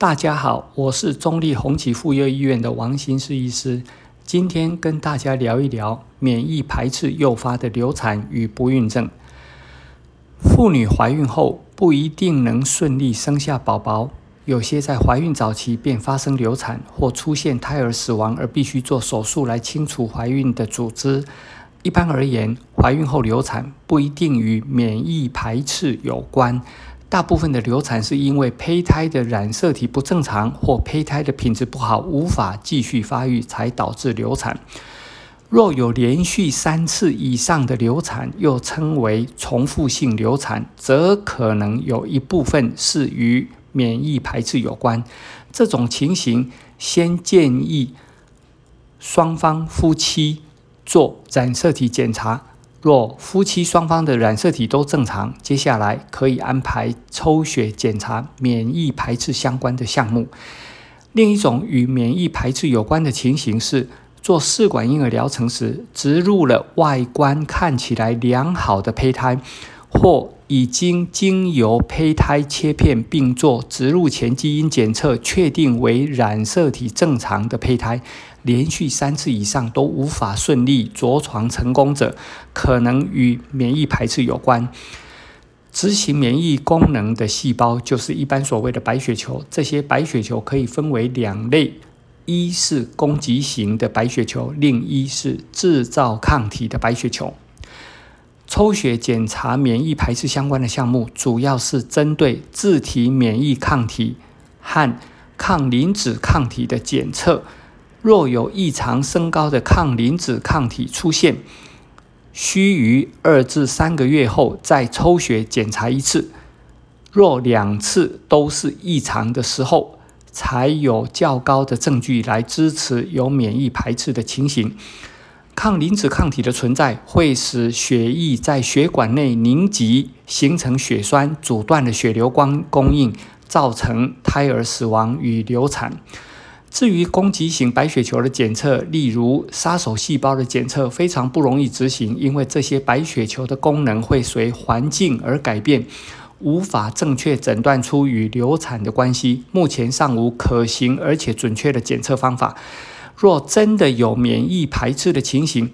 大家好，我是中立红旗妇幼医院的王新世医师，今天跟大家聊一聊免疫排斥诱发的流产与不孕症。妇女怀孕后不一定能顺利生下宝宝，有些在怀孕早期便发生流产或出现胎儿死亡，而必须做手术来清除怀孕的组织。一般而言，怀孕后流产不一定与免疫排斥有关。大部分的流产是因为胚胎的染色体不正常或胚胎的品质不好，无法继续发育，才导致流产。若有连续三次以上的流产，又称为重复性流产，则可能有一部分是与免疫排斥有关。这种情形，先建议双方夫妻。做染色体检查，若夫妻双方的染色体都正常，接下来可以安排抽血检查免疫排斥相关的项目。另一种与免疫排斥有关的情形是，做试管婴儿疗程时，植入了外观看起来良好的胚胎，或已经经由胚胎切片并做植入前基因检测，确定为染色体正常的胚胎。连续三次以上都无法顺利着床成功者，可能与免疫排斥有关。执行免疫功能的细胞就是一般所谓的白血球。这些白血球可以分为两类：一是攻击型的白血球，另一是制造抗体的白血球。抽血检查免疫排斥相关的项目，主要是针对自体免疫抗体和抗磷脂抗体的检测。若有异常升高的抗磷脂抗体出现，需于二至三个月后再抽血检查一次。若两次都是异常的时候，才有较高的证据来支持有免疫排斥的情形。抗磷脂抗体的存在会使血液在血管内凝集，形成血栓，阻断了血流光供应，造成胎儿死亡与流产。至于攻击型白血球的检测，例如杀手细胞的检测，非常不容易执行，因为这些白血球的功能会随环境而改变，无法正确诊断出与流产的关系。目前尚无可行而且准确的检测方法。若真的有免疫排斥的情形，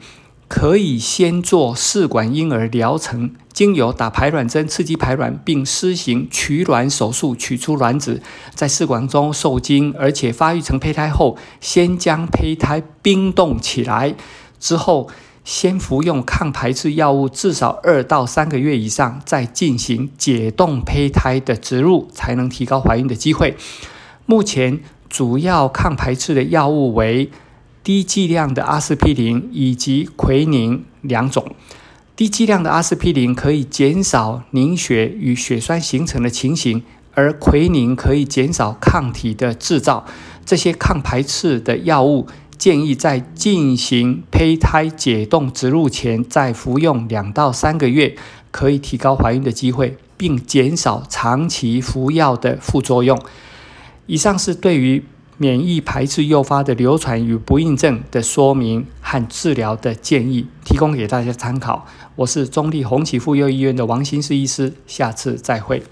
可以先做试管婴儿疗程，经由打排卵针刺激排卵，并施行取卵手术取出卵子，在试管中受精，而且发育成胚胎后，先将胚胎冰冻起来，之后先服用抗排斥药物至少二到三个月以上，再进行解冻胚胎的植入，才能提高怀孕的机会。目前主要抗排斥的药物为。低剂量的阿司匹林以及奎宁两种。低剂量的阿司匹林可以减少凝血与血栓形成的情形，而奎宁可以减少抗体的制造。这些抗排斥的药物建议在进行胚胎解冻植入前再服用两到三个月，可以提高怀孕的机会，并减少长期服药的副作用。以上是对于。免疫排斥诱发的流传与不孕症的说明和治疗的建议，提供给大家参考。我是中立红旗妇幼医院的王新世医师，下次再会。